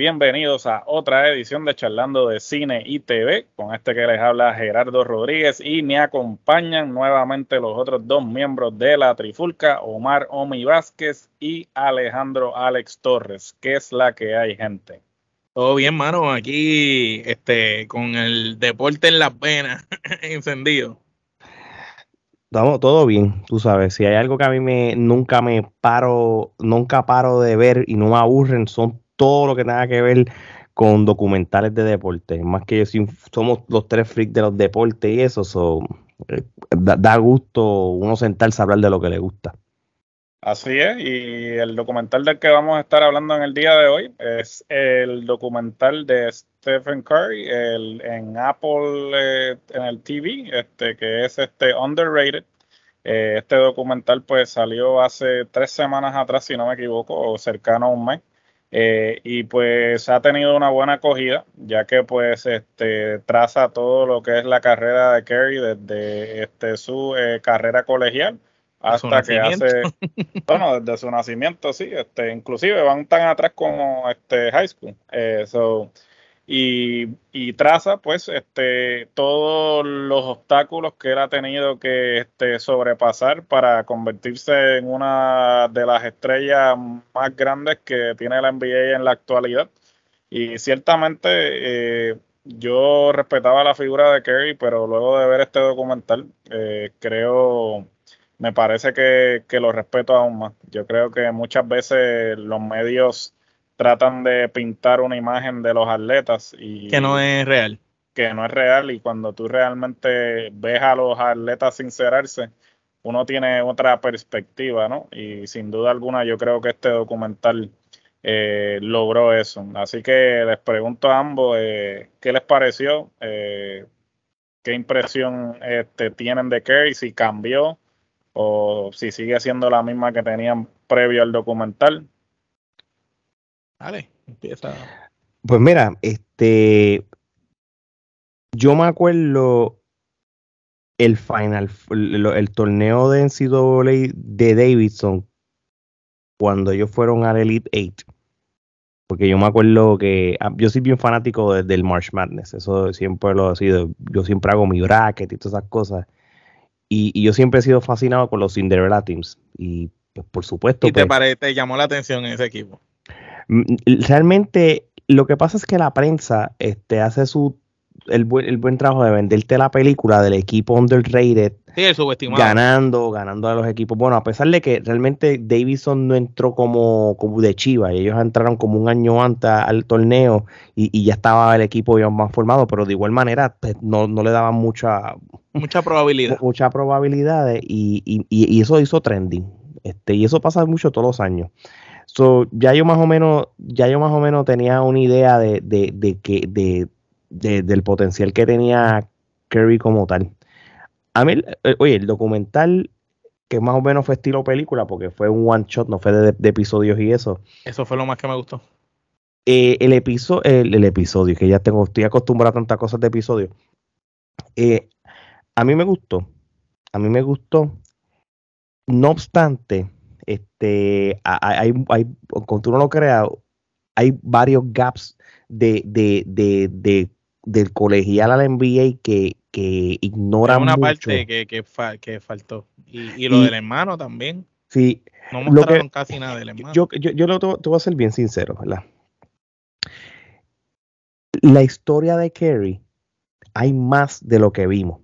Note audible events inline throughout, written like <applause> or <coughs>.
Bienvenidos a otra edición de Charlando de Cine y TV. Con este que les habla Gerardo Rodríguez y me acompañan nuevamente los otros dos miembros de la Trifulca, Omar Omi Vázquez y Alejandro Alex Torres. ¿Qué es la que hay, gente? Todo bien, mano. Aquí este, con el deporte en las venas <laughs> encendido. Estamos todo bien, tú sabes. Si hay algo que a mí me nunca me paro, nunca paro de ver y no me aburren, son todo lo que tenga que ver con documentales de deporte. Más que yo, somos los tres freaks de los deportes y eso, eh, da, gusto uno sentarse a hablar de lo que le gusta. Así es, y el documental del que vamos a estar hablando en el día de hoy es el documental de Stephen Curry en Apple, eh, en el TV, este, que es este Underrated. Eh, este documental pues salió hace tres semanas atrás, si no me equivoco, o cercano a un mes. Eh, y pues ha tenido una buena acogida, ya que pues este traza todo lo que es la carrera de Kerry desde este, su eh, carrera colegial hasta que hace, <laughs> bueno, desde su nacimiento, sí, este, inclusive van tan atrás como este high school. Eh, so, y, traza pues este todos los obstáculos que él ha tenido que este, sobrepasar para convertirse en una de las estrellas más grandes que tiene la NBA en la actualidad. Y ciertamente eh, yo respetaba la figura de Kerry, pero luego de ver este documental, eh, creo, me parece que, que lo respeto aún más. Yo creo que muchas veces los medios tratan de pintar una imagen de los atletas y que no es real. Que no es real y cuando tú realmente ves a los atletas sincerarse, uno tiene otra perspectiva, ¿no? Y sin duda alguna yo creo que este documental eh, logró eso. Así que les pregunto a ambos eh, qué les pareció, eh, qué impresión este, tienen de Kerry, si cambió o si sigue siendo la misma que tenían previo al documental. Dale, empieza. Pues mira, este. Yo me acuerdo el final, el, torneo de NCAA de Davidson cuando ellos fueron al Elite Eight. Porque yo me acuerdo que ah, yo soy bien fanático del March Madness. Eso siempre lo he sido. Yo siempre hago mi bracket y todas esas cosas. Y, yo siempre he sido fascinado con los Cinderella Teams. Y pues, por supuesto. ¿Y te, pues te llamó la atención ese equipo? Realmente lo que pasa es que la prensa este, hace su el buen, el buen trabajo de venderte la película del equipo underrated. Sí. Ganando, ganando a los equipos. Bueno, a pesar de que realmente Davidson no entró como, como de Chiva, y ellos entraron como un año antes al torneo y, ya estaba el equipo ya más formado, pero de igual manera pues, no, le daban mucha mucha probabilidad. <laughs> Mucha probabilidad y, y, y, eso hizo trending. Este, y eso pasa mucho todos los años. So, ya yo más o menos, ya yo más o menos tenía una idea de, de, que, de, del potencial que tenía Kerry como tal. A mí, eh, oye, el documental que más o menos fue estilo película, porque fue un one shot, no fue de, episodios y eso. Eso fue lo más que me gustó. Eh, el, episodio, el, episodio, que ya tengo, estoy acostumbrado a tantas cosas de episodio. Eh, a mí me gustó. A mí me gustó. No obstante, este, hay, hay, como tú no lo creas, hay varios gaps de, de, de, del colegial al NBA que, que ignoran una parte que, que, faltó. Y, lo del hermano también. Sí. No mostraron casi nada del hermano. Yo, yo, yo lo, te, voy a ser bien sincero, ¿verdad? La historia de Kerry hay más de lo que vimos.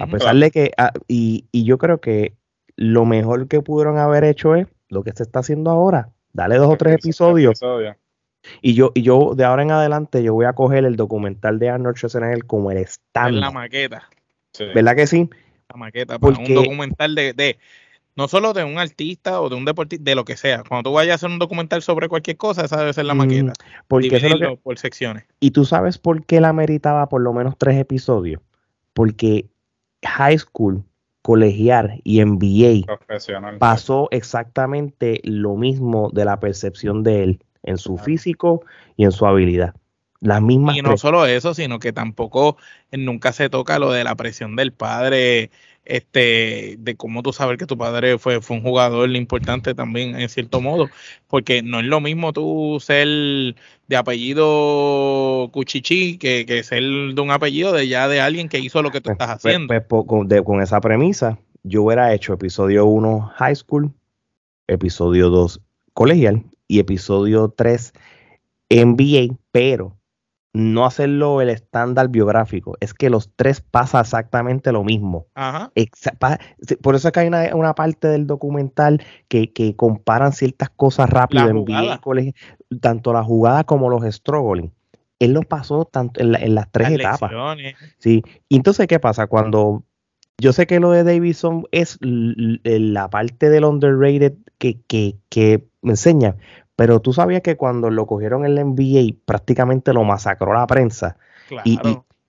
A pesar de que, ah, y, y yo creo que lo mejor que pudieron haber hecho es lo que se está haciendo ahora. Dale dos o tres episodios. Y yo, y yo de ahora en adelante, yo voy a coger el documental de Arnold Schwarzenegger como el estándar. la maqueta. ¿Verdad que sí? La maqueta, para un documental de, no solo de un artista o de un deportista, de lo que sea. Cuando tú vayas a hacer un documental sobre cualquier cosa, esa debe ser la mm, maqueta. porque por secciones. Y tú sabes por qué la meritaba por lo menos tres episodios. Porque High School colegial y NBA pasó exactamente lo mismo de la percepción de él en su físico y en su habilidad. Las mismas. Y no solo eso, sino que tampoco nunca se toca lo de la presión del padre, este, de cómo tú sabes que tu padre fue, fue un jugador importante también en cierto modo, porque no es lo mismo tú ser de apellido Cuchichi que, que ser de un apellido de ya de alguien que hizo lo que tú Pues, estás pues, haciendo. pues, con, de- con esa premisa, yo hubiera hecho episodio 1 high school, episodio 2 colegial y episodio 3 NBA, pero no hacerlo el estándar biográfico. Es que los tres pasa exactamente lo mismo. Ajá. Por eso es que hay una, una parte del documental que, que comparan ciertas cosas rápido en colegio, tanto la jugada como los struggling. Él lo pasó tanto en, la- en las tres Las etapas. lecciones. Sí, y entonces, ¿qué pasa? Cuando yo sé que lo de Davidson es la parte del underrated que, que, que me enseña, pero tú sabías que cuando lo cogieron en la NBA prácticamente lo masacró la prensa Claro. y,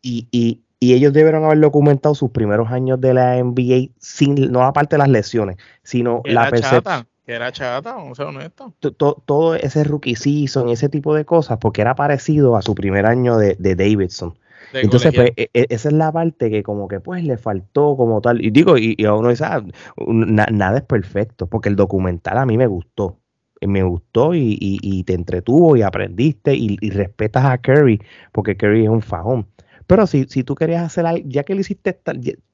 y, y, y- ellos debieron haber documentado sus primeros años de la NBA sin, no aparte de las lesiones, sino la era percepción chata, que era chata, vamos a ser honestos. to- to- todo ese rookie season, ese tipo de cosas, porque era parecido a su primer año de, de Davidson. de Entonces, pues, colegial. e- e- esa es la parte que como que pues le faltó como tal. Y digo, y, y a uno dice, ah, na- nada es perfecto, porque el documental a mí me gustó. Me gustó y, y- te entretuvo y aprendiste y, respetas a Curry, porque Curry es un fajón. Pero si, si tú querías hacer algo, ya que lo hiciste,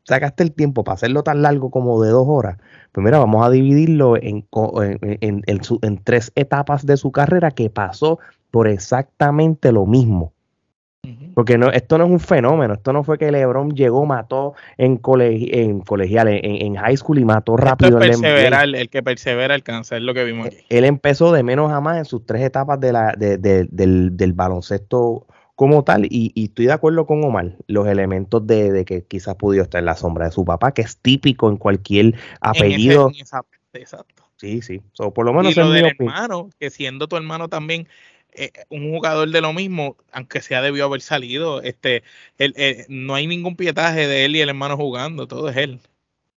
sacaste el tiempo para hacerlo tan largo como de dos horas, pues mira, vamos a dividirlo en, en, en- en tres etapas de su carrera que pasó por exactamente lo mismo. Porque no, esto no es un fenómeno, esto no fue que LeBron llegó, mató en, colegi- en colegial, en, en high school y mató Esto rápido es NBA. perseverar, el que persevera alcanza, es lo que vimos aquí. Él empezó de menos a más en sus tres etapas de la, de- de- del, del baloncesto como tal, y, y estoy de acuerdo con Omar, los elementos de, de que quizás pudo estar en la sombra de su papá, que es típico en cualquier En ese- apellido. en esa exacto. Sí, sí, So, por lo menos y lo es del hermano, que siendo tu hermano también eh, un jugador de lo mismo, aunque sea debió haber salido, este, él, eh, no hay ningún pietaje de él y el hermano jugando, todo es él.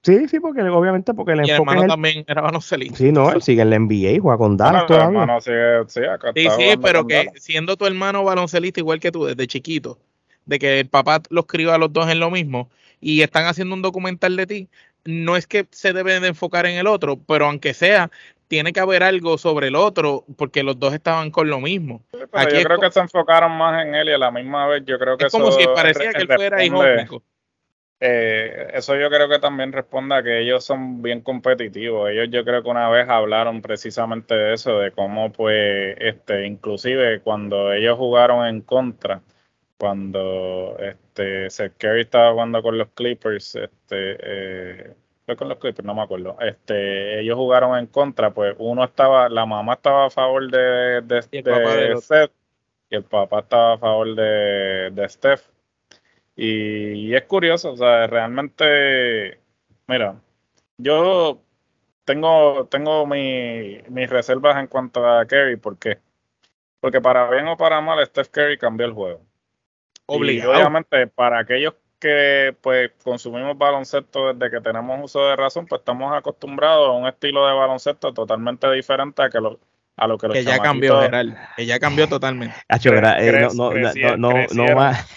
Sí, sí, porque obviamente porque el Y el hermano es el- también era baloncelista. Sí, no, él sigue en la NBA, juega con Bueno, Dallas el todavía. hermano sigue- sí, acá Sí, está sí, jugando pero que Dallas. siendo tu hermano baloncelista igual que tú desde chiquito, de que el papá los crió a los dos en lo mismo y están haciendo un documental de ti, no es que se debe de enfocar en el otro, pero aunque sea, tiene que haber algo sobre el otro porque los dos estaban con lo mismo. Pero Aquí yo creo que se enfocaron más en él y a la misma vez yo creo que Es como eso si parecía que él fuera hijo único. Eh, eso yo creo que también responde a que ellos son bien competitivos. Ellos yo creo que una vez hablaron precisamente de eso, de cómo pues, este, inclusive cuando ellos jugaron en contra, cuando este Seth Curry estaba jugando con los Clippers, este, eh, fue con los Clippers, no me acuerdo. Este, ellos jugaron en contra, pues uno estaba, la mamá estaba a favor de, de, Y de y el papá estaba a favor de, de Steph. Y, y es curioso, o sea, realmente, mira, yo tengo, tengo mi- mis reservas en cuanto a Curry, ¿por qué? Porque para bien o para mal, Steph Curry cambió el juego. Y Obligado. obviamente, para aquellos que pues consumimos baloncesto desde que tenemos uso de razón, pues estamos acostumbrados a un estilo de baloncesto totalmente diferente a, que lo, a lo que los que ya cambió, Gerald. Que ya cambió totalmente. Eh, no, no, no, no, no, no más.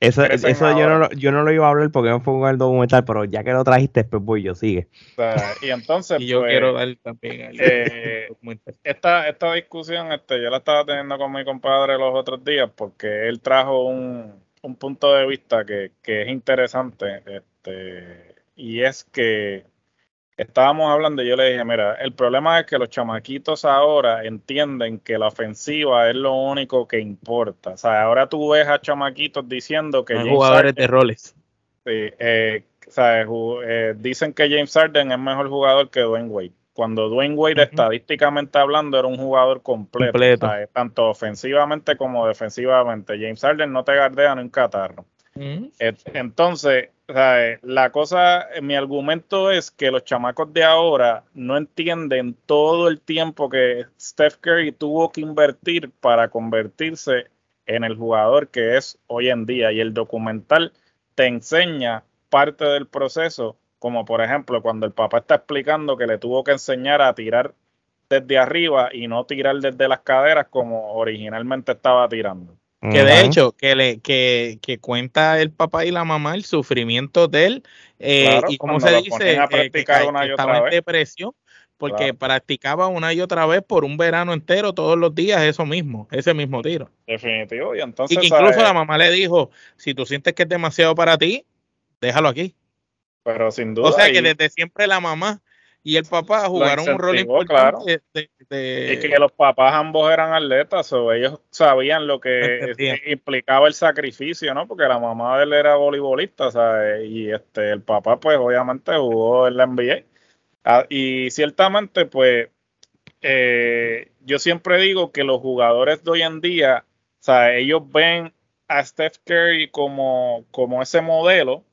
Eso, eso yo, no, yo no lo iba a hablar porque me pongo en el documental, pero ya que lo trajiste, pues voy yo, sigue. o sea, y entonces, Y yo pues, quiero dar también eh, <laughs> esta, esta discusión este, yo la estaba teniendo con mi compadre los otros días porque él trajo un, un punto de vista que, que es interesante este, y es que estábamos hablando y yo le dije, mira, el problema es que los chamaquitos ahora entienden que la ofensiva es lo único que importa. O sea, ahora tú ves a chamaquitos diciendo que Hay James jugadores de roles. Sí, eh, ¿sabes? Ju- eh, dicen que James Harden es mejor jugador que Dwayne Wade. Cuando Dwayne Wade, estadísticamente hablando, era un jugador completo, tanto ofensivamente como defensivamente. James Harden no te gardea ni un catarro. Et- Entonces, ¿sabes? la cosa, mi argumento es que los chamacos de ahora no entienden todo el tiempo que Steph Curry tuvo que invertir para convertirse en el jugador que es hoy en día. Y el documental te enseña parte del proceso, como por ejemplo cuando el papá está explicando que le tuvo que enseñar a tirar desde arriba y no tirar desde las caderas como originalmente estaba tirando. Que de hecho, que, le, que, que, cuenta el papá y la mamá el sufrimiento de él eh, y como se dice, eh, que, estaba en depresión porque practicaba una y otra vez por un verano entero, todos los días, eso mismo, ese mismo tiro. Definitivo, y entonces... Y incluso la mamá le dijo, si tú sientes que es demasiado para ti, déjalo aquí. Pero sin duda... O sea que desde siempre la mamá y el papá jugaron un rol importante. De, Y que los papás ambos eran atletas, o ellos sabían lo que implicaba el sacrificio, ¿no? Porque la mamá de él era voleibolista, ¿sabes? Y este, el papá, pues obviamente jugó en la NBA. Ah, y ciertamente, pues, eh, yo siempre digo que los jugadores de hoy en día, o sea, ellos ven a Steph Curry como, como ese modelo,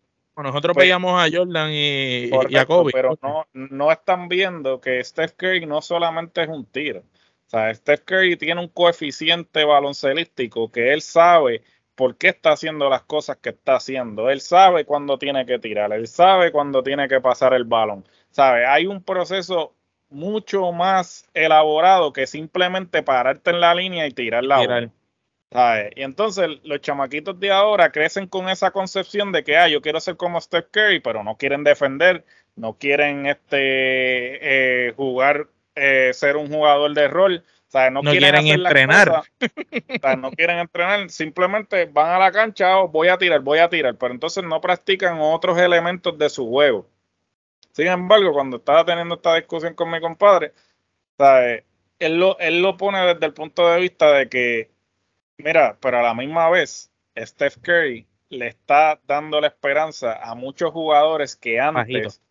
nosotros pues, veíamos a Jordan y, a Kobe. Pero no, no están viendo que Steph Curry no solamente es un tiro. O sea, Steph Curry tiene un coeficiente baloncelístico que él sabe por qué está haciendo las cosas que está haciendo. Él sabe cuándo tiene que tirar, él sabe cuándo tiene que pasar el balón. ¿Sabe? Hay un proceso mucho más elaborado que simplemente pararte en la línea y tirar la bola. Y entonces los chamaquitos de ahora crecen con esa concepción de que, ah, yo quiero ser como Steph Curry, pero no quieren defender, no quieren este eh, jugar, eh, ser un jugador de rol. no, quieren, entrenar. no quieren entrenar, simplemente van a la cancha, oh, voy a tirar, voy a tirar, pero entonces no practican otros elementos de su juego. Sin embargo, cuando estaba teniendo esta discusión con mi compadre, Él, lo, él lo pone desde el punto de vista de que Mira, pero a la misma vez, Steph Curry le está dando la esperanza a muchos jugadores que antes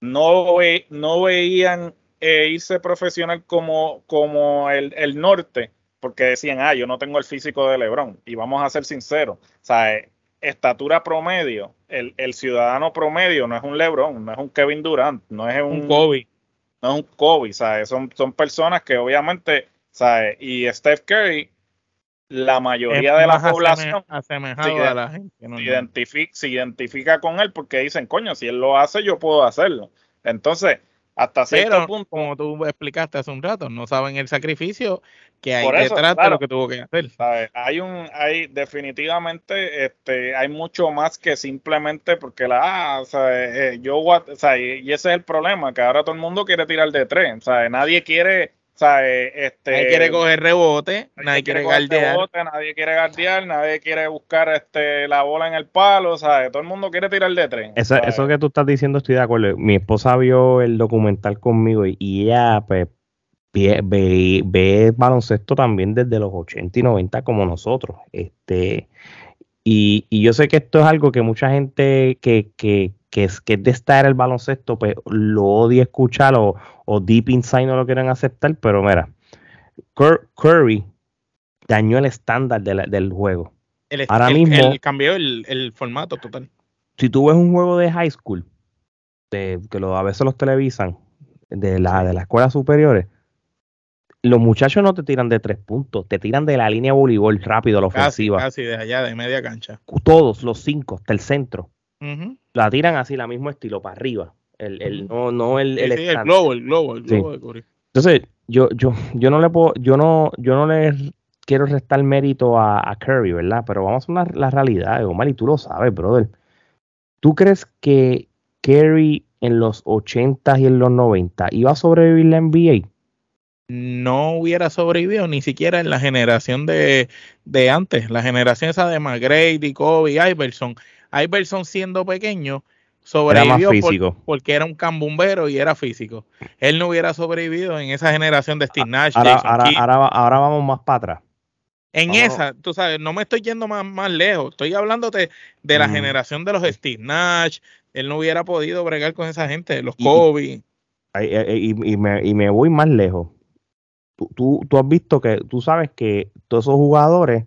no, no veían eh, irse profesional como, como el, el, norte, porque decían, ah, yo no tengo el físico de LeBron. Y vamos a ser sinceros, o sea, eh, estatura promedio, el, el, ciudadano promedio no es un LeBron, no es un Kevin Durant, no es un, Kobe. No es un Kobe, ¿sabes? Son, son personas que obviamente, ¿sabes? Y Steph Curry la mayoría de la población se, identifica, con él porque dicen, coño, si él lo hace, yo puedo hacerlo. Entonces, hasta cierto punto. Como tú explicaste hace un rato, no saben el sacrificio que hay detrás de lo que tuvo que hacer. Hay un, hay definitivamente, este, hay mucho más que simplemente porque la, ah, sea, eh, yo, o sea, y ese es el problema, que ahora todo el mundo quiere tirar de tres, nadie quiere este, nadie quiere coger rebote, nadie, quiere, guardiar. nadie quiere guardiar, nadie quiere buscar este, la bola en el palo, ¿sabes? Todo el mundo quiere tirar de tren. Eso, eso que tú estás diciendo estoy de acuerdo. Mi esposa vio el documental conmigo y, ella pues ve, ve, baloncesto también desde los 80 y 90 como nosotros. Este, y, y yo sé que esto es algo que mucha gente que, que, que es, que es de estar el baloncesto, pues lo odia escuchar o, o deep inside no lo quieren aceptar, pero mira, Curry dañó el estándar del juego. Ahora mismo. cambió el, formato total. Si tú ves un juego de high school, de, que lo, a veces los televisan, de la de las escuelas superiores, los muchachos no te tiran de tres puntos, te tiran de la línea voleibol rápido, la ofensiva. Casi, de allá, de media cancha. Todos, los cinco, hasta el centro. La tiran así, la mismo estilo, para arriba. El, el, no, no el, el, globo, el globo, el globo de Entonces, yo, yo, yo no le puedo, yo no, yo no le quiero restar mérito a, Curry, ¿verdad? Pero vamos a ver la realidad, Omar, y tú lo sabes, brother. ¿Tú crees que Curry en los 80 y en los 90 iba a sobrevivir la NBA? no hubiera sobrevivido ni siquiera en la generación de, de antes, la generación esa de McGrady, Kobe, Iverson. Iverson siendo pequeño sobrevivió porque era un cambumbero y era físico. Él no hubiera sobrevivido en esa generación de Steve Nash. Ahora, ahora, vamos más para atrás. En esa, tú sabes, no me estoy yendo más, más lejos, estoy hablándote de la generación de los Steve Nash. Él no hubiera podido bregar con esa gente, los Kobe. Y, me, y me voy más lejos. Tú, tú, has visto que, tú sabes que todos esos jugadores,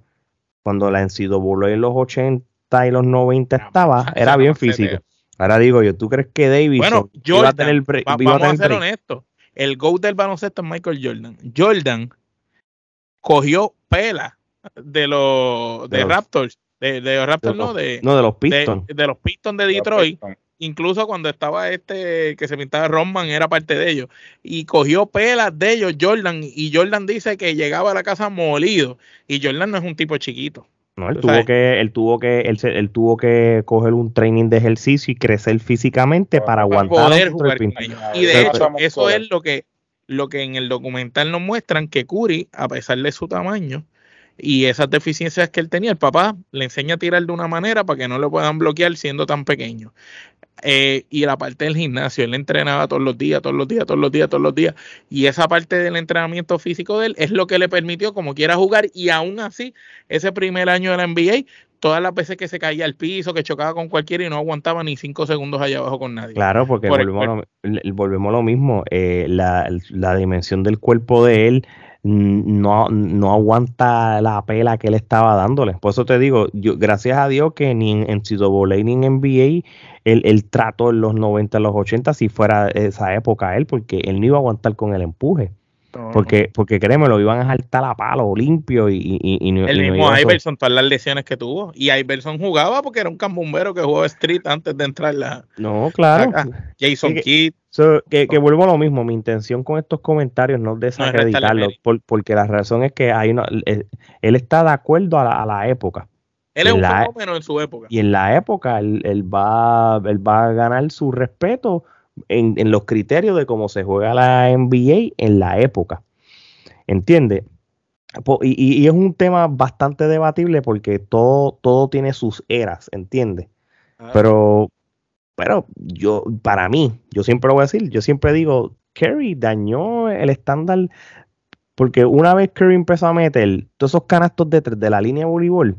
cuando la NCAA en los 80 y los 90 estaba, <laughs> era bien físico. Ahora digo yo, ¿tú crees que David bueno, iba a tener, vamos a, ser honestos, el GOAT del baloncesto es Michael Jordan. Jordan cogió pela de los de, Raptors, de, de Raptors no, de, no, de los Pistons. De, los Pistons de Detroit, incluso cuando estaba este que se pintaba Rodman era parte de ellos y cogió pelas de ellos Jordan y Jordan dice que llegaba a la casa molido y Jordan no es un tipo chiquito. No, él tuvo que, él tuvo que, él, él, tuvo que coger un training de ejercicio y crecer físicamente para, aguantar poder jugar Y de hecho, eso es lo que, lo que en el documental nos muestran que Curry, a pesar de su tamaño, y esas deficiencias que él tenía, el papá le enseña a tirar de una manera para que no lo puedan bloquear siendo tan pequeño. Eh, y la parte del gimnasio, él entrenaba todos los días, todos los días, todos los días, todos los días. Y esa parte del entrenamiento físico de él es lo que le permitió, como quiera, jugar. Y aún así, ese primer año de la NBA, todas las veces que se caía al piso, que chocaba con cualquiera y no aguantaba ni cinco segundos allá abajo con nadie. Claro, porque volvemos, lo, volvemos, lo, mismo. Eh, la, la dimensión del cuerpo de él no, no aguanta la pela que él estaba dándole. Por eso te digo, yo, gracias a Dios que ni en NCAA ni en NBA él, él trató en los 90, los 80, si fuera esa época él, porque él no iba a aguantar con el empuje. Porque, porque créeme, lo iban a saltar a palo limpio y, y, El mismo Iverson, todas las lesiones que tuvo. Y Iverson jugaba porque era un cambumbero que jugaba street antes de entrar la. No, claro. Jason Kidd que, vuelvo a lo mismo, mi intención con estos comentarios no es desacreditarlo, porque la razón es que hay una, eh, él, está de acuerdo a la, época. Él es un fenómeno en su época. Y en la época él, va, él va a ganar su respeto en, los criterios de cómo se juega la NBA en la época. ¿Entiendes? Y, es un tema bastante debatible porque todo, todo tiene sus eras, ¿entiendes? Ah. Pero pero yo, para mí, yo siempre lo voy a decir, yo siempre digo, Curry dañó el estándar, porque una vez Curry empezó a meter todos esos canastos de, de la línea de voleibol,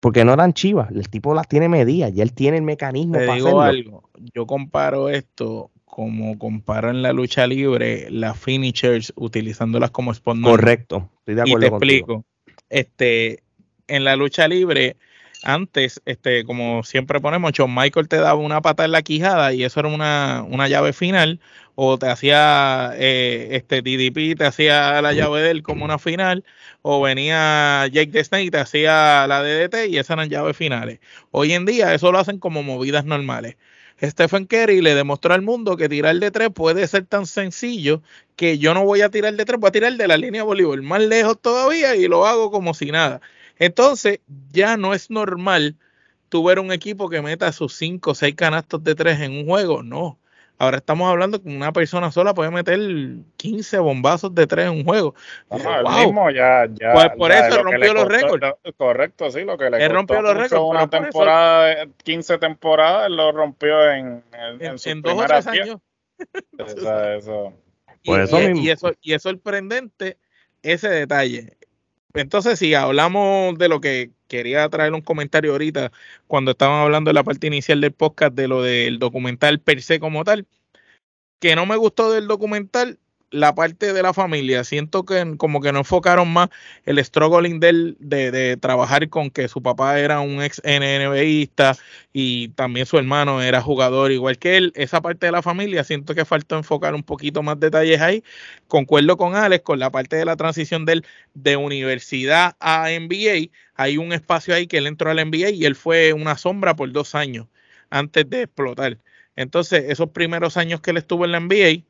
porque no eran chivas, el tipo las tiene medidas, ya él tiene el mecanismo para digo algo, yo comparo esto como comparo en la lucha libre las finishers utilizándolas como spawn. Correcto, estoy de acuerdo. Y te explico, este, en la lucha libre antes, este, como siempre ponemos, John Michael te daba una pata en la quijada y eso era una, llave final, o te hacía eh, este DDP, te hacía la llave de él como una final, o venía Jake the Snake y te hacía la DDT y esas eran llaves finales. Hoy en día eso lo hacen como movidas normales. Stephen Curry le demostró al mundo que tirar de tres puede ser tan sencillo que yo no voy a tirar de tres, voy a tirar de la línea de voleibol más lejos todavía y lo hago como si nada. Entonces, ya no es normal tu ver un equipo que meta sus 5 o 6 canastos de 3 en un juego. No. Ahora estamos hablando que una persona sola puede meter 15 bombazos de 3 en un juego. mismo ya, ya, pues por eso rompió los récords. Correcto, sí, lo que le él rompió los récords. Una temporada, 15 temporadas, lo rompió en, en, en, dos o tres años. <laughs> eso. Y, y, eso, y es sorprendente ese detalle. Entonces, si hablamos de lo que quería traer un comentario ahorita, cuando estaban hablando de la parte inicial del podcast, de lo del documental per se como tal, que no me gustó del documental la parte de la familia. Siento que como que no enfocaron más el struggling de, de trabajar con que su papá era un ex NBAista y también su hermano era jugador igual que él. Esa parte de la familia siento que faltó enfocar un poquito más detalles ahí. Concuerdo con Alex con la parte de la transición de él de universidad a NBA. Hay un espacio ahí que él entró al NBA y él fue una sombra por dos años antes de explotar. Entonces, esos primeros años que él estuvo en la NBA,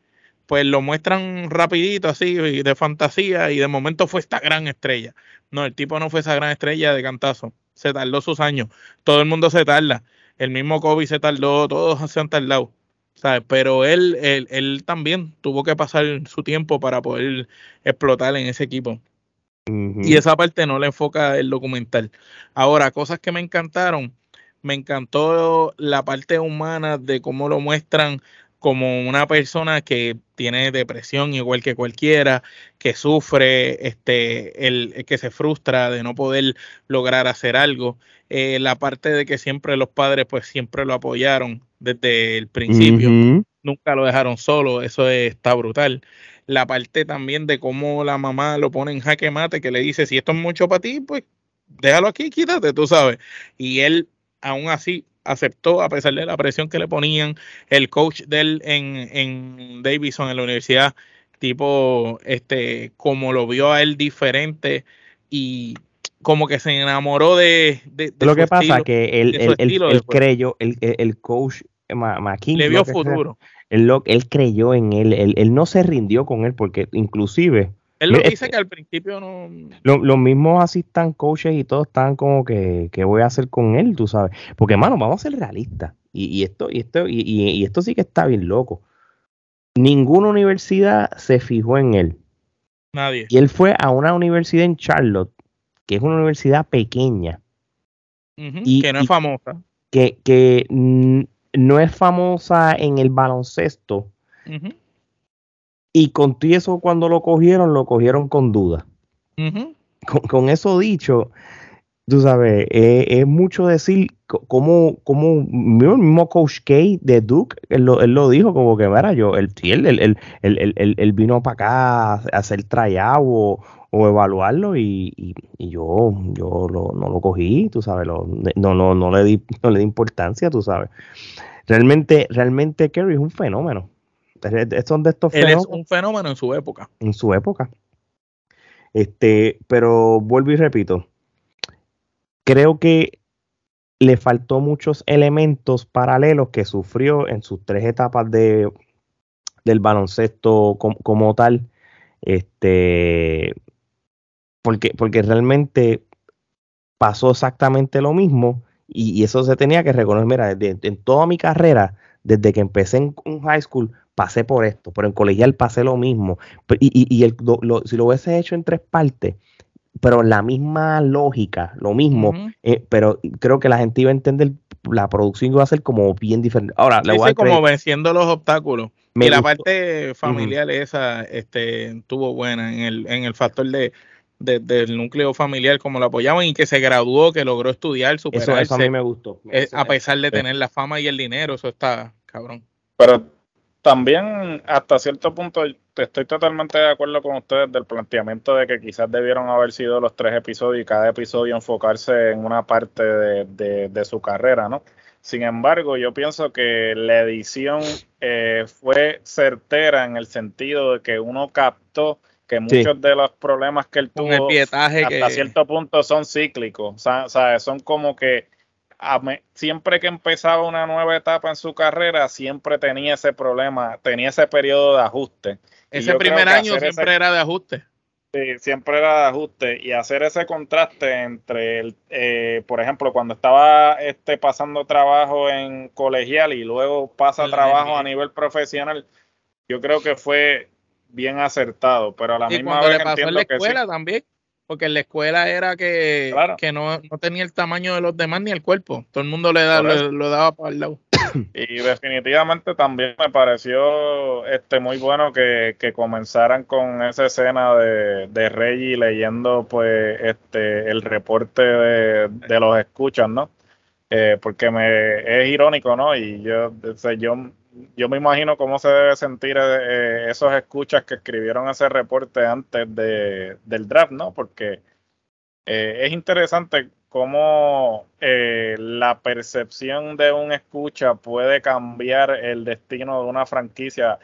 pues lo muestran rapidito así de fantasía y de momento fue esta gran estrella. No, el tipo no fue esa gran estrella de cantazo. Se tardó sus años. Todo el mundo se tarda. El mismo Kobe se tardó, todos se han tardado. ¿sabes? Pero él, él, él también tuvo que pasar su tiempo para poder explotar en ese equipo. Y esa parte no le enfoca el documental. Ahora, cosas que me encantaron. Me encantó la parte humana de cómo lo muestran como una persona que tiene depresión igual que cualquiera, que sufre, este, el, que se frustra de no poder lograr hacer algo. Eh, la parte de que siempre los padres pues siempre lo apoyaron desde el principio, nunca lo dejaron solo, eso está brutal. La parte también de cómo la mamá lo pone en jaque mate, que le dice, si esto es mucho para ti, pues déjalo aquí, quítate, tú sabes. Y él aún así aceptó a pesar de la presión que le ponían el coach de él en, en Davidson en la universidad, tipo, este, como lo vio a él diferente y como que se enamoró de, lo que pasa que él, creyó el, el, coach McKinney. Le vio futuro. Él, él creyó en él, él, no se rindió con él porque inclusive... Él lo dice que al principio no... los mismos asistan coaches y todos están como que, ¿qué voy a hacer con él? Tú sabes. Porque, hermano, vamos a ser realistas. Y, esto, y, esto, y, esto sí que está bien loco. Ninguna universidad se fijó en él. Nadie. Y él fue a una universidad en Charlotte, que es una universidad pequeña. y, que no es famosa. Que, que no es famosa en el baloncesto. Con todo eso, cuando lo cogieron, lo cogieron con duda. con, eso dicho, tú sabes, es mucho decir como, como el mismo Coach K de Duke, él lo, dijo, como que, mira, yo, él, él, vino para acá a hacer tryout o, o evaluarlo y, yo, yo no lo cogí, tú sabes, no, no, no, le di, no le di importancia, tú sabes. Realmente, realmente Kerry es un fenómeno. Son de estos Él es un fenómeno en su época. En su época. Este, pero vuelvo y repito. Creo que le faltó muchos elementos paralelos que sufrió en sus tres etapas de, del baloncesto como, tal. Este, porque, porque realmente pasó exactamente lo mismo y, eso se tenía que reconocer. Mira, en toda mi carrera, desde que empecé en un high school, pasé por esto, pero en colegial pasé lo mismo. Y, y, el, si lo hubiese hecho en tres partes, pero la misma lógica, lo mismo, eh, pero creo que la gente iba a entender, la producción iba a ser como bien diferente. Ahora, le voy a como venciendo los obstáculos. y la parte familiar esa este, estuvo buena en el, en el factor de, del núcleo familiar, como lo apoyaban y que se graduó, que logró estudiar, superarse. Eso, a mí me gustó. Eh, a pesar de tener la fama y el dinero, eso está cabrón. Pero también hasta cierto punto estoy totalmente de acuerdo con ustedes del planteamiento de que quizás debieron haber sido los tres episodios y cada episodio enfocarse en una parte de, su carrera, ¿no? Sin embargo, yo pienso que la edición eh, fue certera en el sentido de que uno captó que muchos de los problemas que él tuvo hasta cierto punto son cíclicos, o sea, son como que siempre que empezaba una nueva etapa en su carrera, siempre tenía ese problema, tenía ese periodo de ajuste. Ese primer año siempre era de ajuste. Sí, siempre era de ajuste. Y hacer ese contraste entre, el, eh, por ejemplo, cuando estaba este, pasando trabajo en colegial y luego pasa trabajo a nivel profesional, yo creo que fue bien acertado, pero a la misma vez le pasó en la escuela también porque en la escuela era que, que no, tenía el tamaño de los demás ni el cuerpo. Todo el mundo le, da, lo daba para el lado. <coughs> Y definitivamente también me pareció este muy bueno que, comenzaran con esa escena de, de Reggie leyendo pues este el reporte de, los escuchas, ¿no? Eh, porque me es irónico, ¿no? Y yo, yo yo me imagino cómo se debe sentir eh, eh, esos escuchas que escribieron ese reporte antes de, del draft, ¿no? Porque eh, es interesante cómo la percepción de un escucha puede cambiar el destino de una franquicia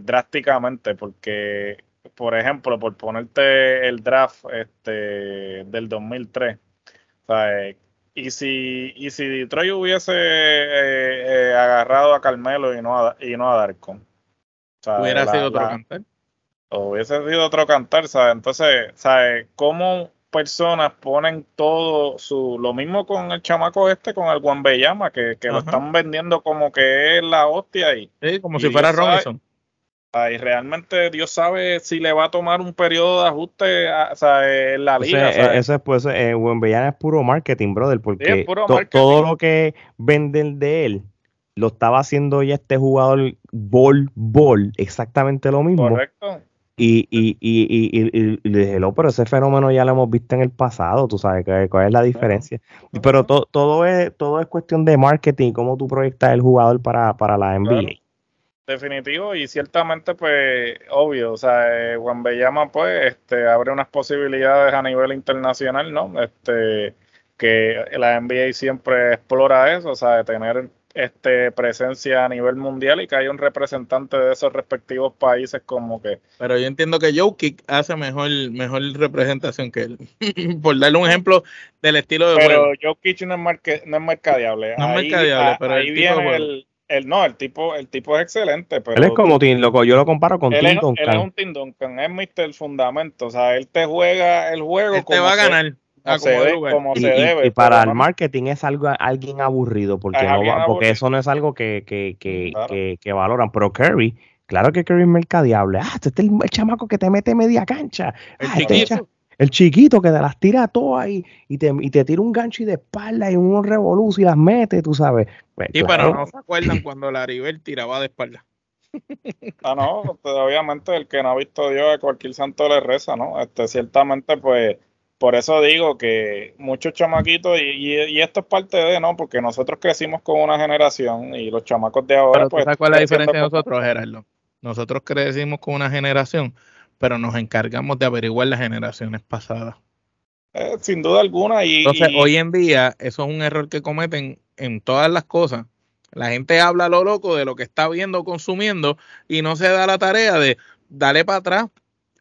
drásticamente, porque, por ejemplo, por ponerte el draft este, del 2003, o sea, y si, y si Detroit hubiese eh, eh, agarrado a Carmelo y no a, y no a Darkon. hubiera sido otro cantar. hubiese sido otro cantar, ¿sabes? Entonces, ¿sabes? ¿Cómo personas ponen todo su. Lo mismo con el chamaco este, con el Juan Bellama, que, que lo están vendiendo como que es la hostia ahí. Sí, como si fuera Robinson. Y realmente Dios sabe si le va a tomar un periodo de ajuste a, en la liga. eso es, pues, eh, es puro marketing, brother, porque todo lo que venden de él lo estaba haciendo ya este jugador Ball Ball, exactamente lo mismo. Correcto. Y, y, y, y, le dije, no, pero ese fenómeno ya lo hemos visto en el pasado, tú sabes cuál es la diferencia. Pero todo, es, todo es cuestión de marketing, cómo tú proyectas el jugador para, para la NBA. Definitivo y ciertamente pues obvio, o sea, eh, Juan Bellama pues este abre unas posibilidades a nivel internacional, ¿no? Este que la NBA siempre explora eso, o sea, de tener este presencia a nivel mundial y que haya un representante de esos respectivos países como que pero yo entiendo que Jokic hace mejor mejor representación que él. <laughs> Por darle un ejemplo del estilo de pero Jokic no es, no es mercadeable. No es mercadeable pero ahí viene el, el, no, el tipo, el tipo es excelente, pero él es como Tim, lo, yo lo comparo con Tim Duncan. él es un Tim Duncan, es Mr. Fundamento, o sea, él te juega el juego Él te como va a se- ganar. como a se, como de de- lugar. como y, se y- debe. y para el marketing es algo alguien aburrido porque Es no alguien porque aburrido. eso no es algo que, que, que, Claro. que, que valoran pero Curry claro que Curry es mercadeable ah este es el, el chamaco que te mete media cancha El Ah, este chiquito. El chiquito que te las tira todas y, y, te, y te tira un gancho y de espalda y unos revolus y las mete tú sabes Pues, Sí, claro. pero no se acuerdan <laughs> cuando Laribel tiraba de espalda. <laughs> Ah, no, pues, obviamente el que no ha visto Dios a cualquier santo le reza, ¿no? Este, ciertamente, pues, por eso digo que muchos chamaquitos, y, y, y esto es parte de, ¿no? Porque nosotros crecimos con una generación y los chamacos de ahora, Pero pues. sabes cuál es la diferencia de nosotros, Gerardo. Nosotros crecimos con una generación, pero nos encargamos de averiguar las generaciones pasadas. eh, sin duda alguna, y. Entonces, y- hoy en día, eso es un error que cometen en todas las cosas. La gente habla a lo loco de lo que está viendo, consumiendo, y no se da la tarea de darle para atrás.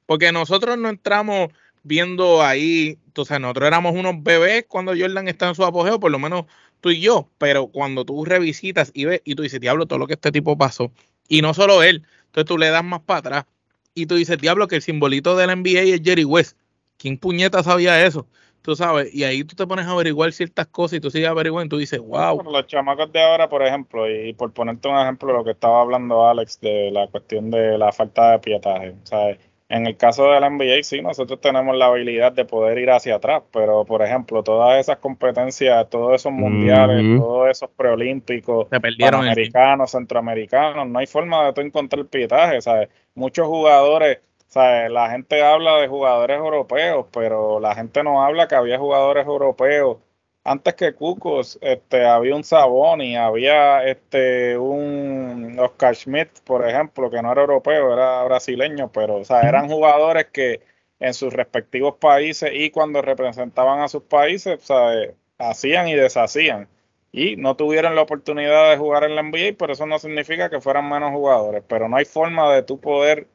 Porque nosotros no entramos viendo ahí, entonces nosotros éramos unos bebés cuando Jordan está en su apogeo, por lo menos tú y yo, pero cuando tú revisitas y ves y tú dices, diablo, todo lo que este tipo pasó, y no solo él, entonces tú le das más para atrás y tú dices, diablo, que el simbolito de la NBA es Jerry West. ¿Quién puñeta sabía eso? Tú sabes, y ahí tú te pones a averiguar ciertas cosas y tú sigues averiguando y tú dices, wow, Bueno, los chamacos de ahora, por ejemplo, y por ponerte un ejemplo, lo que estaba hablando Alex de la cuestión de la falta de pietaje. O sea, en el caso de la NBA, sí, nosotros tenemos la habilidad de poder ir hacia atrás, pero por ejemplo, todas esas competencias, todos esos mundiales, todos esos preolímpicos, el panamericanos, centroamericanos, no hay forma de tú encontrar pietaje, ¿sabes? Muchos jugadores, ¿sabes? La gente habla de jugadores europeos, pero la gente no habla que había jugadores europeos antes que Cucos, este, había un Saboni, había este un Oscar Schmidt, por ejemplo, que no era europeo, era brasileño, pero o sea, eran jugadores que en sus respectivos países y cuando representaban a sus países, ¿sabes? hacían y deshacían. Y no tuvieron la oportunidad de jugar en la NBA, pero eso no significa que fueran menos jugadores. Pero no hay forma de tú poder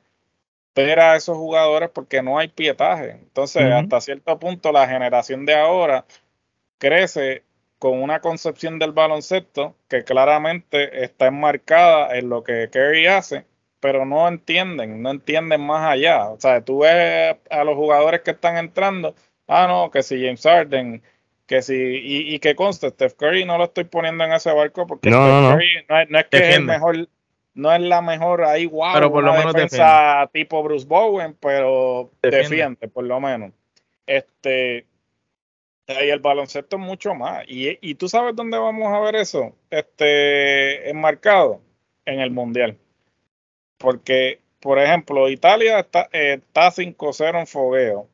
ver a esos jugadores porque no hay pietaje. Entonces, hasta cierto punto, la generación de ahora crece con una concepción del baloncesto que claramente está enmarcada en lo que Kerry hace, pero no entienden, no entienden más allá. O sea, tú ves a los jugadores que están entrando, ah, no, que si James Harden, que si, y, y que conste, Steph Curry no lo estoy poniendo en ese barco porque No, Steph no, no. Curry no es, no es que es el Defiende. mejor, no es la mejor ahí, wow, Pero por lo menos defensa tipo Bruce Bowen, pero Defiende. defiende, por lo menos. Este, y el baloncesto es mucho más. Y, y tú sabes dónde vamos a ver eso, este, enmarcado en el mundial. Porque, por ejemplo, Italia está, eh, está 5-0 en fogueo.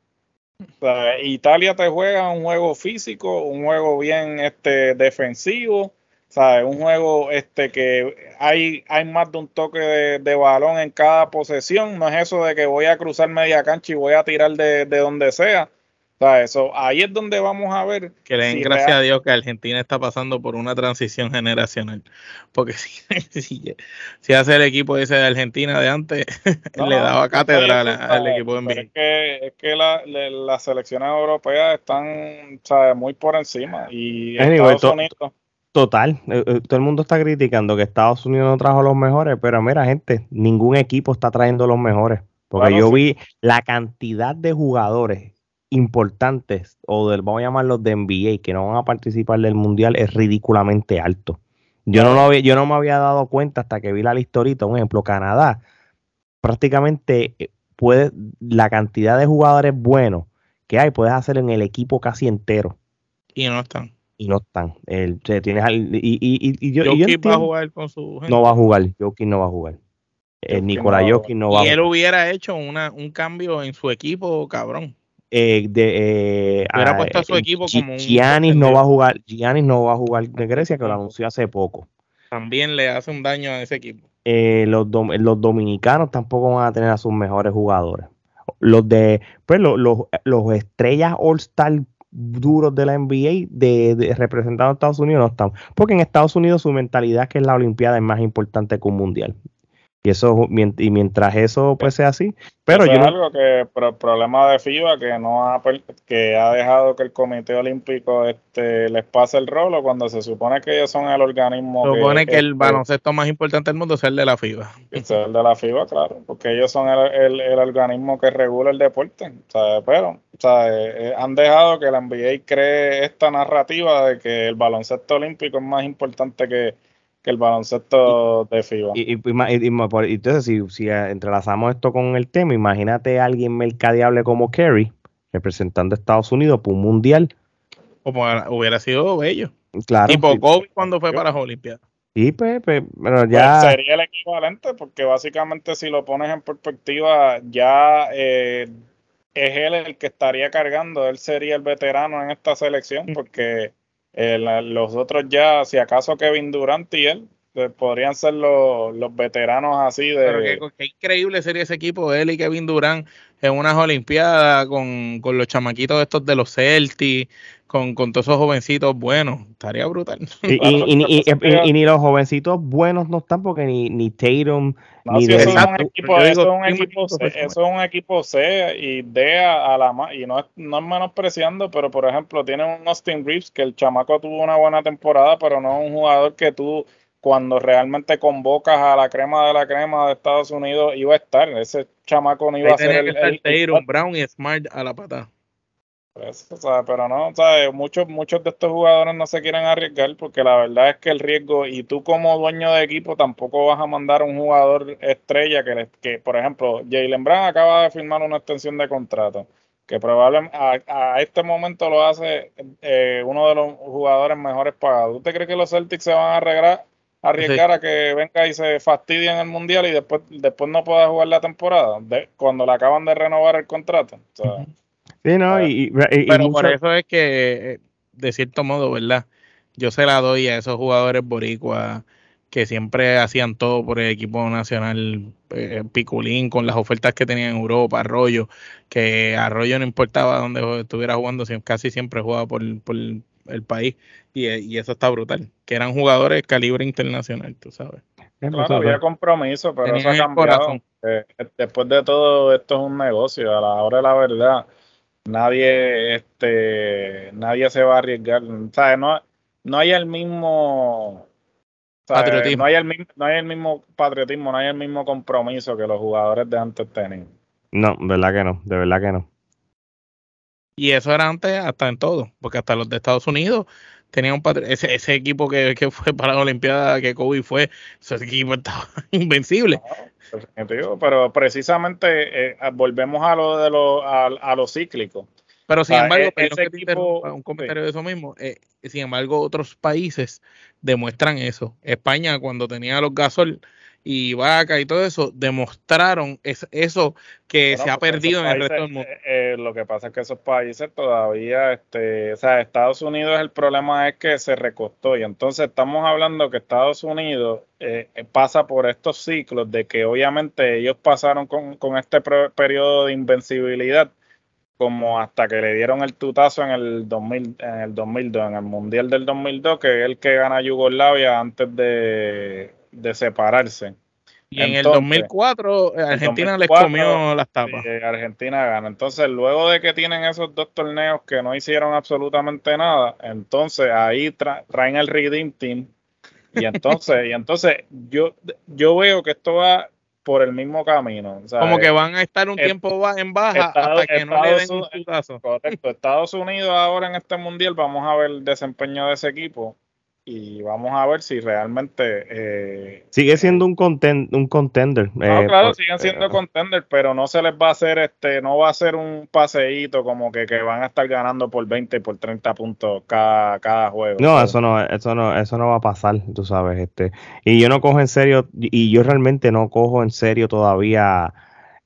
Sea, Italia te juega un juego físico, un juego bien este, defensivo, ¿sabes? Un juego este, que hay, hay más de un toque de, de balón en cada posesión. No es eso de que voy a cruzar media cancha y voy a tirar de, de donde sea. ¿Sabes? So, ahí es donde vamos a ver Que le den gracias real. a Dios que Argentina está pasando por una transición generacional. Porque <laughs> si, si, si hace el equipo ese de Argentina de antes, <laughs> No, le daba eso catedral al equipo de NBA. Es que, es que la- las selecciones europeas están ¿sabes? muy por encima. Y Anyway, Estados to- Unidos. Total, eh, eh, todo el mundo está criticando que Estados Unidos no trajo los mejores, pero mira, gente, ningún equipo está trayendo los mejores. Porque yo sí. vi la cantidad de jugadores importantes, o del, vamos a llamarlos de NBA, que no van a participar del mundial, es ridículamente alto. Yo no, lo había- yo no me había dado cuenta hasta que vi la lista ahorita. Un ejemplo, Canadá, prácticamente eh, puede, la cantidad de jugadores buenos que hay, puedes hacer en el equipo casi entero Y no están. y no están. El, tienes al- y, y, y, y yo, y yo Jokic va a entiendo- jugar con su gente. no va a jugar, Jokic no va a jugar. Eh, Jokic Nikola no va a Jokic no va a y él jugar. hubiera hecho una, un cambio en su equipo, cabrón. Eh, de, eh, ah, puesto a su eh, equipo Gi- como un Giannis no va a jugar, Giannis no va a jugar de Grecia, que lo anunció hace poco. También le hace un daño a ese equipo. Eh, los, dom- los dominicanos tampoco van a tener a sus mejores jugadores. Los de, pues los, los, los estrellas All-Star duros de la NBA de, de representando a Estados Unidos no están. Porque en Estados Unidos su mentalidad es que la Olimpiada es más importante que un mundial. Y eso y mientras eso pues sea así, pero yo es algo que el problema de FIBA que no ha que ha dejado que el Comité Olímpico este les pase el rolo cuando se supone que ellos son el organismo se supone que, el baloncesto más importante del mundo es el de la FIBA. Es el de la FIBA, claro, porque ellos son el, el, organismo que regula el deporte, pero eh, eh, han dejado que la NBA cree esta narrativa de que el baloncesto olímpico es más importante que que el baloncesto de FIBA. Y, entonces, si, si entrelazamos esto con el tema, imagínate a alguien mercadeable como Kerry, representando a Estados Unidos por un mundial. Como hubiera sido bello. Claro. Tipo Kobe cuando fue para las Olimpiadas. Sí, pues, pues pero ya. Pues sería el equivalente, porque básicamente, si lo pones en perspectiva, ya eh, es él el que estaría cargando, él sería el veterano en esta selección, mm. porque eh, los otros ya, si acaso Kevin Durant y él, eh, podrían ser los, los veteranos así de... Pero qué, increíble sería ese equipo, él y Kevin Durant en unas Olimpiadas con, con los chamaquitos estos de los Celtics, con, con todos esos jovencitos buenos, estaría brutal. <laughs> Y, y, y, ni los jovencitos buenos no están porque ni, ni Tatum, ni de... Eso es un equipo, eso es un equipo, C, eso es un equipo C y D a, la y no es, no es menospreciando, pero por ejemplo tiene un Austin Reeves que el chamaco tuvo una buena temporada, pero no es un jugador que tú cuando realmente convocas a la crema de la crema de Estados Unidos iba a estar, ese chamaco no iba a ser el, el, Brown y Smart a la pata. Pues, pero no, ¿sabes? Muchos, muchos de estos jugadores no se quieren arriesgar porque la verdad es que el riesgo, y tú como dueño de equipo tampoco vas a mandar un jugador estrella que, que por ejemplo, Jalen Brown acaba de firmar una extensión de contrato, que probablemente a, este momento lo hace eh, uno de los jugadores mejores pagados. ¿Usted cree que los Celtics se van a arriesgar, a que venga y se fastidie en el Mundial y después, después no pueda jugar la temporada, cuando le acaban de renovar el contrato? Sí, no, y, pero por eso es que, eh, de cierto modo, ¿verdad? Yo se la doy a esos jugadores boricuas que siempre hacían todo por el equipo nacional eh, Piculín con las ofertas que tenía en Europa, Arroyo, que Arroyo no importaba dónde estuviera jugando, casi siempre jugaba por, por el país y, y, eso está brutal, que eran jugadores calibre internacional, tú sabes. Claro, había compromiso, pero eso ha cambiado. Eh, después de todo, esto es un negocio, a la hora de la verdad nadie este nadie se va a arriesgar ¿sabes? no no hay el mismo patriotismo no hay el mismo no hay el mismo patriotismo no hay el mismo compromiso que los jugadores de antes tenían no verdad que no de verdad que no y eso era antes hasta en todo porque hasta los de Estados Unidos tenían un ese, ese equipo que, que, fue para la Olimpiada que Kobe fue ese equipo estaba <laughs> invencible pero precisamente eh, volvemos a lo de lo, a, lo cíclico. Pero sin embargo, e, un comentario de eso mismo, eh, sin embargo, otros países demuestran eso. España, cuando tenía los gasol y vaca y todo eso, demostraron eso que se ha perdido en el resto del mundo. Eh, lo que pasa es que esos países todavía, este, o sea, Estados Unidos el problema es que se recostó y entonces estamos hablando que Estados Unidos eh, pasa por estos ciclos de que obviamente ellos pasaron con, con este periodo de invencibilidad como hasta que le dieron el tutazo en el 2000, en el 2002, en el Mundial del 2002, que es el que gana Yugoslavia antes de, separarse. Y en el 2004 Argentina les comió las tapas. Argentina gana. Entonces, luego de que tienen esos dos torneos que no hicieron absolutamente nada, entonces ahí traen el Redeem Team. Y entonces, <laughs> y entonces yo, yo veo que esto va por el mismo camino. Como que van a estar un tiempo en baja hasta que no le den un. Correcto. Estados Unidos ahora en este mundial vamos a ver el desempeño de ese equipo y vamos a ver si realmente eh, sigue siendo un un contender no, eh, claro siguen siendo eh, contender pero no se les va a hacer este no va a ser un paseíto como que, que van a estar ganando por 20 y por 30 puntos cada, cada juego no eso no eso no eso no va a pasar tú sabes este y yo no cojo en serio y yo realmente no cojo en serio todavía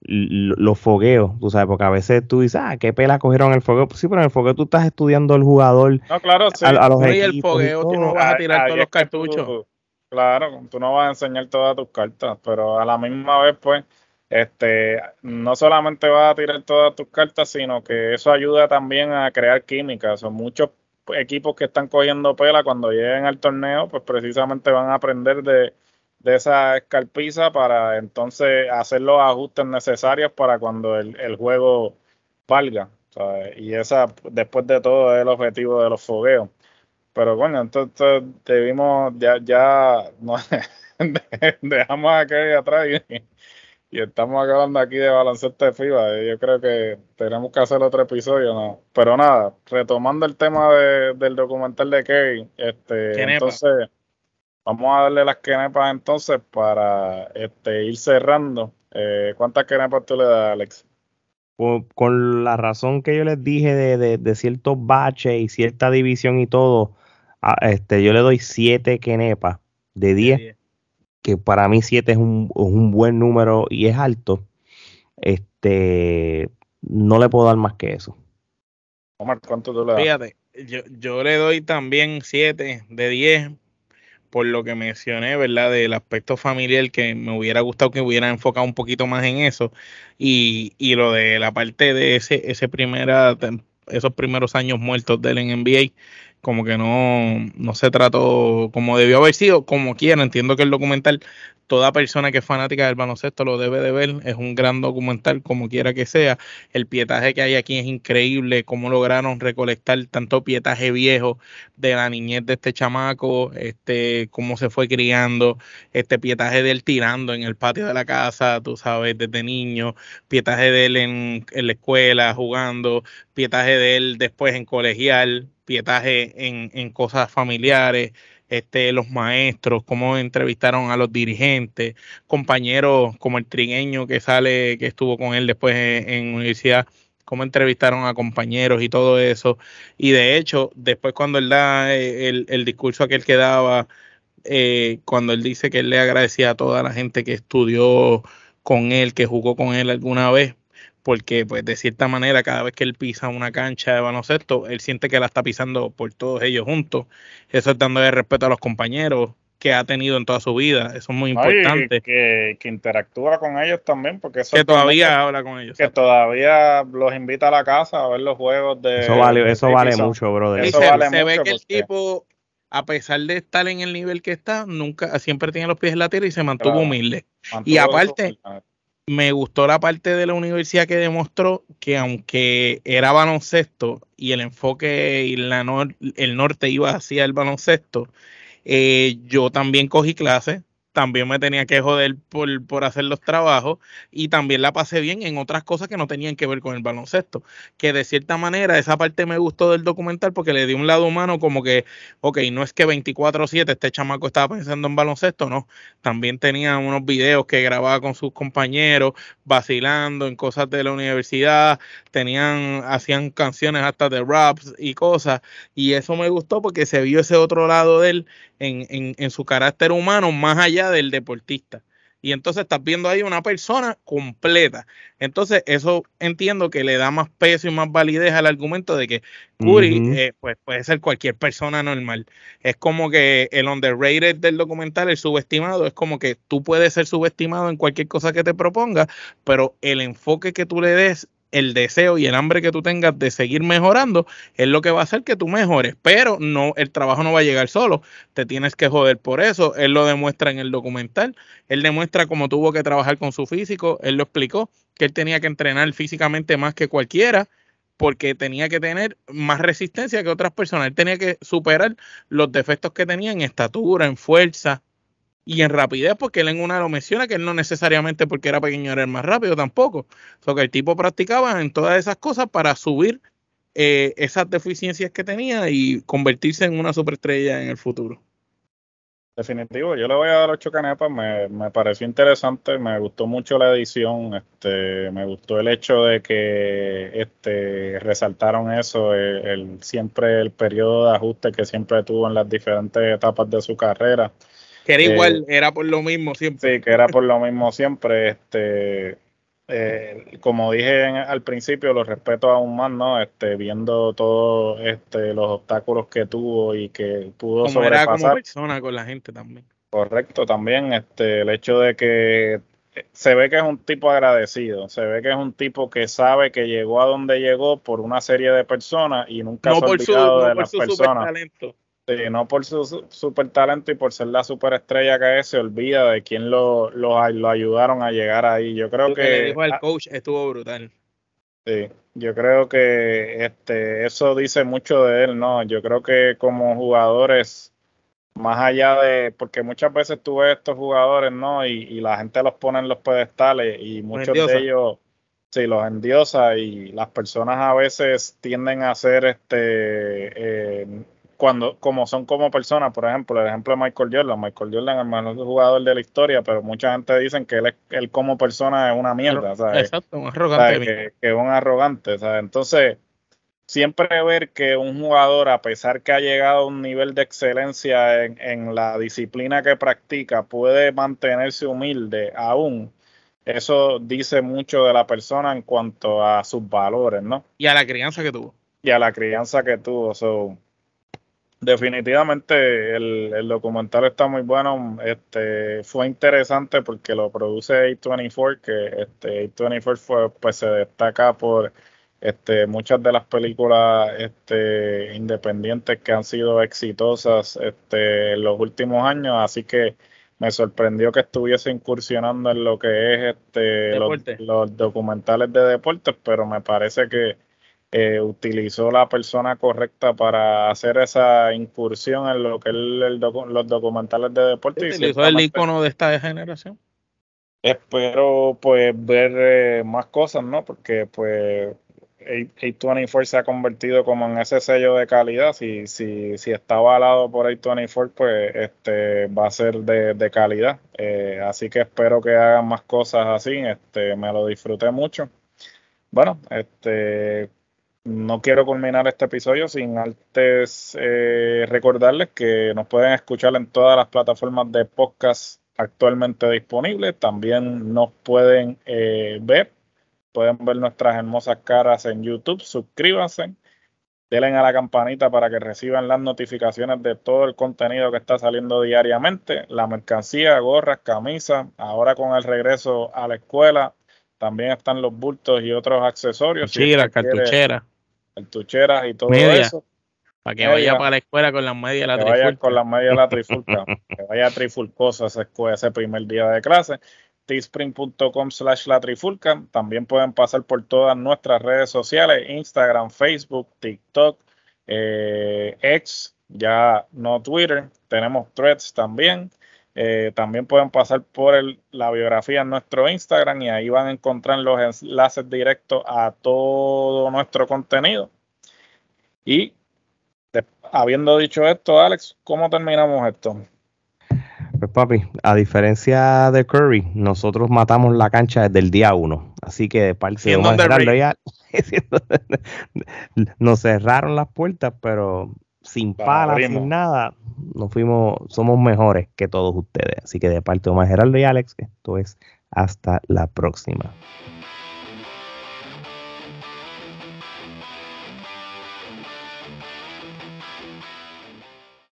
los fogueos, tú sabes, porque a veces tú dices, ah, qué pela cogieron el fogueo. sí, pero en el fogueo tú estás estudiando al jugador. No, claro, sí. A, los y el fogueo tú no vas a tirar todos los cartuchos. claro, tú no vas a enseñar todas tus cartas, pero a la misma vez, pues, este, no solamente vas a tirar todas tus cartas, sino que eso ayuda también a crear química. Son muchos equipos que están cogiendo pela cuando lleguen al torneo, pues precisamente van a aprender de de esa escarpiza para entonces hacer los ajustes necesarios para cuando el, el juego valga. Y esa, después de todo, es el objetivo de los fogueos. Pero bueno, entonces debimos, ya, ya no, <laughs> dejamos aquello atrás y, y, estamos acabando aquí de baloncesto de FIBA. Yo creo que tenemos que hacer otro episodio, ¿no? Pero nada, retomando el tema del documental de Kevin, este, entonces vamos a darle las quenepas entonces para este, ir cerrando. Eh, ¿Cuántas quenepas tú le das, Alex? con la razón que yo les dije de, de, ciertos baches y cierta división y todo, este, yo le doy 7 quenepas de 10, que para mí 7 es un, un, buen número y es alto. Este, no le puedo dar más que eso. Omar, ¿cuánto tú le das? Fíjate, yo, yo le doy también 7 de 10 por lo que mencioné, ¿verdad? Del aspecto familiar que me hubiera gustado que hubiera enfocado un poquito más en eso y, y lo de la parte de ese, ese primera, esos primeros años muertos del NBA, como que no, no se trató como debió haber sido, como quiera, entiendo que el documental toda persona que es fanática del baloncesto lo debe de ver. Es un gran documental, como quiera que sea. El pietaje que hay aquí es increíble, cómo lograron recolectar tanto pietaje viejo de la niñez de este chamaco, este, cómo se fue criando, este pietaje de él tirando en el patio de la casa, tú sabes, desde niño, pietaje de él en, la escuela jugando, pietaje de él después en colegial, pietaje en, en cosas familiares este, los maestros, cómo entrevistaron a los dirigentes, compañeros como el trigueño que sale, que estuvo con él después en, universidad, cómo entrevistaron a compañeros y todo eso. Y de hecho, después cuando él da eh, el, el discurso aquel que daba, eh, cuando él dice que él le agradecía a toda la gente que estudió con él, que jugó con él alguna vez, porque pues de cierta manera cada vez que él pisa una cancha de baloncesto, él siente que la está pisando por todos ellos juntos. Eso es dándole respeto a los compañeros que ha tenido en toda su vida. Eso es muy importante. que, que, interactúa con ellos también, porque eso que todavía habla con ellos. Que todavía los invita a la casa a ver los juegos de. Eso vale, eso vale mucho, brother. Eso se, vale se ve que el tipo, a pesar de estar en el nivel que está, nunca, siempre tiene los pies en la tierra y se mantuvo humilde. y aparte, me gustó la parte de la universidad que demostró que aunque era baloncesto y el enfoque y la el norte iba hacia el baloncesto, eh, yo también cogí clases también me tenía que joder por, por, hacer los trabajos y también la pasé bien en otras cosas que no tenían que ver con el baloncesto. Que de cierta manera esa parte me gustó del documental porque le di un lado humano como que, ok, no es que 24/7 este chamaco estaba pensando en baloncesto, no. También tenía unos videos que grababa con sus compañeros, vacilando en cosas de la universidad, tenían, hacían canciones hasta de raps y cosas. Y eso me gustó porque se vio ese otro lado de él en, en, en su carácter humano más allá del deportista. Y entonces estás viendo ahí una persona completa. Entonces, eso entiendo que le da más peso y más validez al argumento de que Curry eh, pues, puede ser cualquier persona normal. Es como que el underrated del documental, el subestimado, es como que tú puedes ser subestimado en cualquier cosa que te proponga, pero el enfoque que tú le des el deseo y el hambre que tú tengas de seguir mejorando es lo que va a hacer que tú mejores, pero no el trabajo no va a llegar solo, te tienes que joder por eso, él lo demuestra en el documental, él demuestra cómo tuvo que trabajar con su físico, él lo explicó, que él tenía que entrenar físicamente más que cualquiera porque tenía que tener más resistencia que otras personas, él tenía que superar los defectos que tenía en estatura, en fuerza, y en rapidez, porque él en una lo menciona que él no necesariamente porque era pequeño era el más rápido tampoco. O que el tipo practicaba en todas esas cosas para subir eh, esas deficiencias que tenía y convertirse en una superestrella en el futuro. Definitivo, yo le voy a dar ocho canepas, me, me pareció interesante, me gustó mucho la edición, este, me gustó el hecho de que este, resaltaron eso, el, siempre el periodo de ajuste que siempre tuvo en las diferentes etapas de su carrera que era igual, era por lo mismo siempre. Sí, que era por lo mismo siempre. Este, eh, como dije al principio, lo respeto aún más, ¿no? Este, viendo todos este, los obstáculos que tuvo y que pudo como sobrepasar. Era como persona con la gente también. Correcto, también este, el hecho de que se ve que es un tipo agradecido, se ve que es un tipo que sabe que llegó a donde llegó por una serie de personas y nunca no se ha olvidado de las personas. No por su super talento y por ser la superestrella que es, se olvida de quién lo, lo, ayudaron a llegar ahí. Yo creo que. que le dijo al coach estuvo brutal. Sí, yo creo que este, eso dice mucho de él, ¿no? Yo creo que como jugadores, más allá de, porque muchas veces tú ves estos jugadores, ¿no? Y, la gente los pone en los pedestales y muchos de ellos, sí, los endiosa y las personas a veces tienden a ser este, eh, cuando como son como personas, por ejemplo, el ejemplo de Michael Jordan, Michael Jordan es el mejor jugador de la historia, pero mucha gente dice que él, él como persona es una mierda, ¿sabes? Exacto, un arrogante. Que, que, es un arrogante, ¿sabes? Entonces, siempre ver que un jugador, a pesar que ha llegado a un nivel de excelencia en, en la disciplina que practica, puede mantenerse humilde aún, eso dice mucho de la persona en cuanto a sus valores, ¿no? Y a la crianza que tuvo. Y a la crianza que tuvo. So, definitivamente el, documental está muy bueno. Este fue interesante porque lo produce A24, que este A24 fue, pues se destaca por este, muchas de las películas este, independientes que han sido exitosas este, en los últimos años, así que me sorprendió que estuviese incursionando en lo que es este, los, documentales de deportes, pero me parece que eh, utilizó la persona correcta para hacer esa incursión en lo que es los documentales de deporte. ¿Utilizó el icono de esta generación? Espero pues ver eh, más cosas, ¿no? Porque pues A24 se ha convertido como en ese sello de calidad. Si, si, si está avalado por A24, pues este va a ser de, calidad. Eh, así que espero que hagan más cosas así. Este, me lo disfruté mucho. Bueno, este no quiero culminar este episodio sin antes eh, recordarles que nos pueden escuchar en todas las plataformas de podcast actualmente disponibles. También nos pueden eh, ver, pueden ver nuestras hermosas caras en YouTube. Suscríbanse, denle a la campanita para que reciban las notificaciones de todo el contenido que está saliendo diariamente. La mercancía, gorras, camisas. Ahora con el regreso a la escuela. También están los bultos y otros accesorios. Sí, la cartuchera cartucheras y todo eso. Para que vaya para la escuela con las medias de la trifulca. Vaya con las medias de la trifulca. <laughs> que vaya trifulcosa ese, ese primer día de clase. teespring.com slash la trifulca. También pueden pasar por todas nuestras redes sociales, Instagram, Facebook, TikTok, eh, X, ya no Twitter. Tenemos threads también. Eh, también pueden pasar por la biografía en nuestro Instagram y ahí van a encontrar los enlaces directos a todo nuestro contenido. Y habiendo dicho esto, Alex, ¿cómo terminamos esto? Pues papi, a diferencia de Curry, nosotros matamos la cancha desde el día uno. Así que de parte de ya, <laughs> <laughs> nos cerraron las puertas, pero sin palas, sin nada, nos fuimos, somos mejores que todos ustedes. Así que de parte de Omar Geraldo y Alex, esto es hasta la próxima.